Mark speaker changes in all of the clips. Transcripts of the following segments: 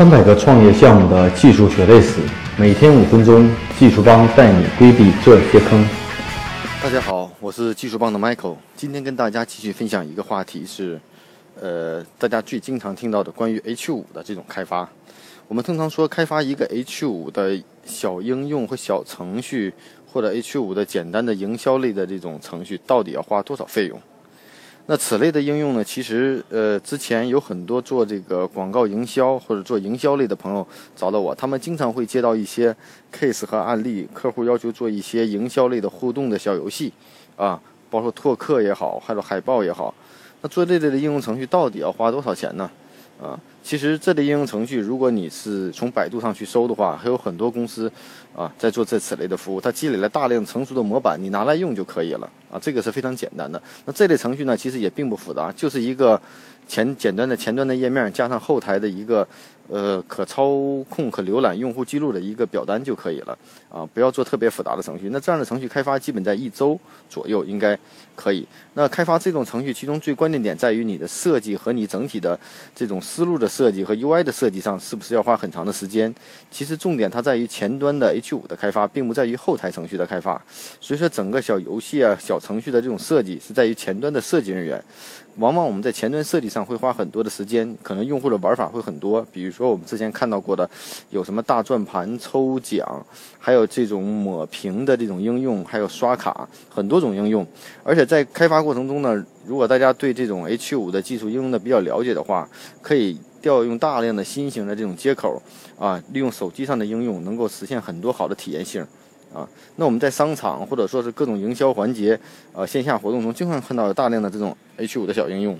Speaker 1: 三百个创业项目的技术血泪史，每天五分钟，技术帮带你规避这些坑。
Speaker 2: 大家好，我是技术帮的 Michael，今天跟大家继续分享一个话题是，呃，大家最经常听到的关于 H5 的这种开发。我们通常说开发一个 H5 的小应用或小程序，或者 H5 的简单的营销类的这种程序，到底要花多少费用？那此类的应用呢？其实，呃，之前有很多做这个广告营销或者做营销类的朋友找到我，他们经常会接到一些 case 和案例，客户要求做一些营销类的互动的小游戏，啊，包括拓客也好，还有海报也好。那做这类的应用程序到底要花多少钱呢？啊，其实这类应用程序，如果你是从百度上去搜的话，还有很多公司啊在做这此类的服务，它积累了大量成熟的模板，你拿来用就可以了啊，这个是非常简单的。那这类程序呢，其实也并不复杂，就是一个前简单的前端的页面，加上后台的一个。呃，可操控、可浏览用户记录的一个表单就可以了啊！不要做特别复杂的程序。那这样的程序开发基本在一周左右应该可以。那开发这种程序，其中最关键点在于你的设计和你整体的这种思路的设计和 UI 的设计上，是不是要花很长的时间？其实重点它在于前端的 H5 的开发，并不在于后台程序的开发。所以说，整个小游戏啊、小程序的这种设计是在于前端的设计人员。往往我们在前端设计上会花很多的时间，可能用户的玩法会很多。比如说我们之前看到过的，有什么大转盘抽奖，还有这种抹屏的这种应用，还有刷卡，很多种应用。而且在开发过程中呢，如果大家对这种 H5 的技术应用的比较了解的话，可以调用大量的新型的这种接口啊，利用手机上的应用，能够实现很多好的体验性。啊，那我们在商场或者说是各种营销环节，呃，线下活动中，经常看到有大量的这种 H5 的小应用。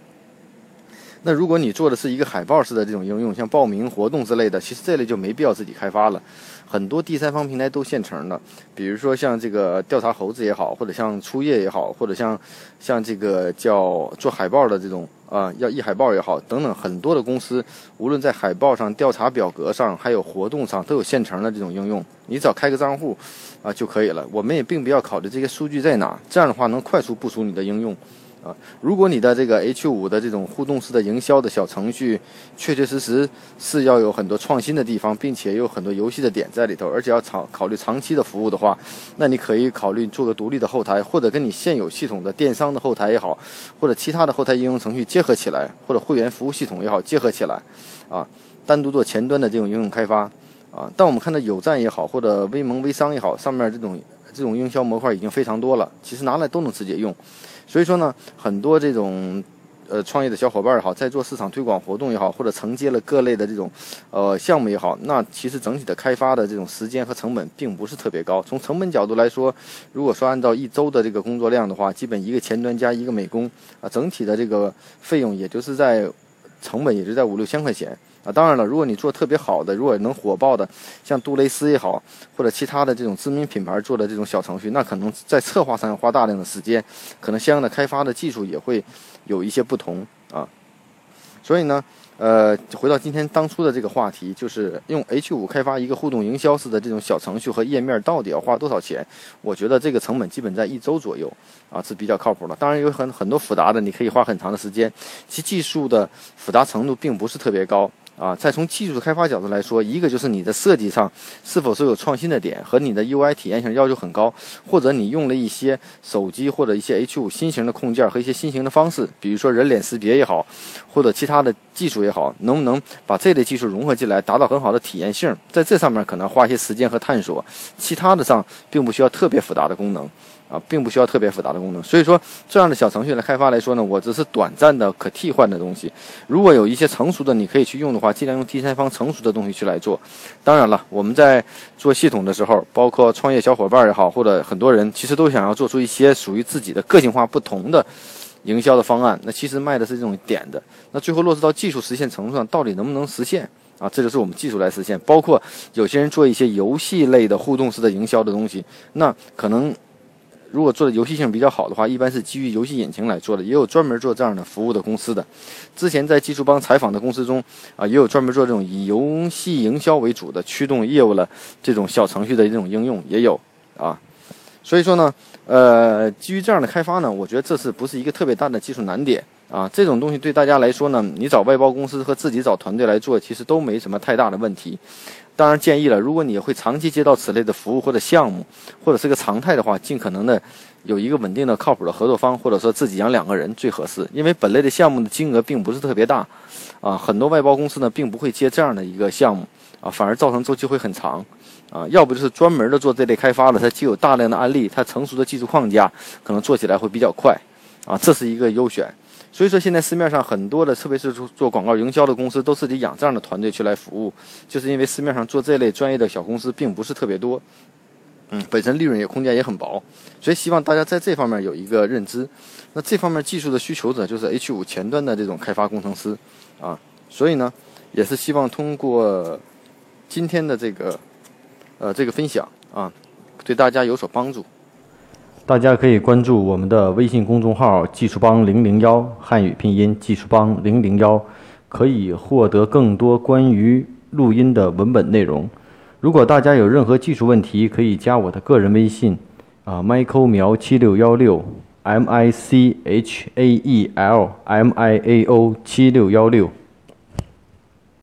Speaker 2: 那如果你做的是一个海报式的这种应用，像报名活动之类的，其实这类就没必要自己开发了。很多第三方平台都现成的，比如说像这个调查猴子也好，或者像初夜也好，或者像像这个叫做海报的这种啊，要易海报也好，等等很多的公司，无论在海报上、调查表格上，还有活动上，都有现成的这种应用。你只要开个账户啊就可以了。我们也并不要考虑这些数据在哪，这样的话能快速部署你的应用。啊，如果你的这个 H5 的这种互动式的营销的小程序，确确实实是要有很多创新的地方，并且有很多游戏的点在里头，而且要长考虑长期的服务的话，那你可以考虑做个独立的后台，或者跟你现有系统的电商的后台也好，或者其他的后台应用程序结合起来，或者会员服务系统也好结合起来，啊，单独做前端的这种应用开发，啊，但我们看到有赞也好，或者微盟微商也好，上面这种这种营销模块已经非常多了，其实拿来都能直接用。所以说呢，很多这种呃创业的小伙伴也好，在做市场推广活动也好，或者承接了各类的这种呃项目也好，那其实整体的开发的这种时间和成本并不是特别高。从成本角度来说，如果说按照一周的这个工作量的话，基本一个前端加一个美工啊，整体的这个费用也就是在成本也就在五六千块钱。啊，当然了，如果你做特别好的，如果能火爆的，像杜蕾斯也好，或者其他的这种知名品牌做的这种小程序，那可能在策划上要花大量的时间，可能相应的开发的技术也会有一些不同啊。所以呢，呃，回到今天当初的这个话题，就是用 H5 开发一个互动营销式的这种小程序和页面，到底要花多少钱？我觉得这个成本基本在一周左右啊，是比较靠谱的。当然有很很多复杂的，你可以花很长的时间，其技术的复杂程度并不是特别高。啊，再从技术开发角度来说，一个就是你的设计上是否是有创新的点，和你的 UI 体验性要求很高，或者你用了一些手机或者一些 H5 新型的控件和一些新型的方式，比如说人脸识别也好，或者其他的技术也好，能不能把这类技术融合进来，达到很好的体验性？在这上面可能花一些时间和探索，其他的上并不需要特别复杂的功能。啊，并不需要特别复杂的功能，所以说这样的小程序来开发来说呢，我只是短暂的可替换的东西。如果有一些成熟的你可以去用的话，尽量用第三方成熟的东西去来做。当然了，我们在做系统的时候，包括创业小伙伴也好，或者很多人其实都想要做出一些属于自己的个性化不同的营销的方案。那其实卖的是这种点的，那最后落实到技术实现程度上，到底能不能实现啊？这就是我们技术来实现。包括有些人做一些游戏类的互动式的营销的东西，那可能。如果做的游戏性比较好的话，一般是基于游戏引擎来做的，也有专门做这样的服务的公司的。之前在技术帮采访的公司中，啊，也有专门做这种以游戏营销为主的驱动业务的这种小程序的这种应用也有啊。所以说呢，呃，基于这样的开发呢，我觉得这是不是一个特别大的技术难点啊，这种东西对大家来说呢，你找外包公司和自己找团队来做，其实都没什么太大的问题。当然建议了，如果你会长期接到此类的服务或者项目，或者是个常态的话，尽可能的有一个稳定的、靠谱的合作方，或者说自己养两个人最合适。因为本类的项目的金额并不是特别大，啊，很多外包公司呢并不会接这样的一个项目，啊，反而造成周期会很长，啊，要不就是专门的做这类开发的，它既有大量的案例，它成熟的技术框架，可能做起来会比较快，啊，这是一个优选。所以说，现在市面上很多的，特别是做做广告营销的公司，都自己养这样的团队去来服务，就是因为市面上做这类专业的小公司并不是特别多，嗯，本身利润也空间也很薄，所以希望大家在这方面有一个认知。那这方面技术的需求者就是 H 五前端的这种开发工程师，啊，所以呢，也是希望通过今天的这个呃这个分享啊，对大家有所帮助。
Speaker 1: 大家可以关注我们的微信公众号“技术帮零零幺”汉语拼音“技术帮零零幺”，可以获得更多关于录音的文本内容。如果大家有任何技术问题，可以加我的个人微信啊，Michael 苗七六幺六，M I C H A E L M I A O 七六幺六。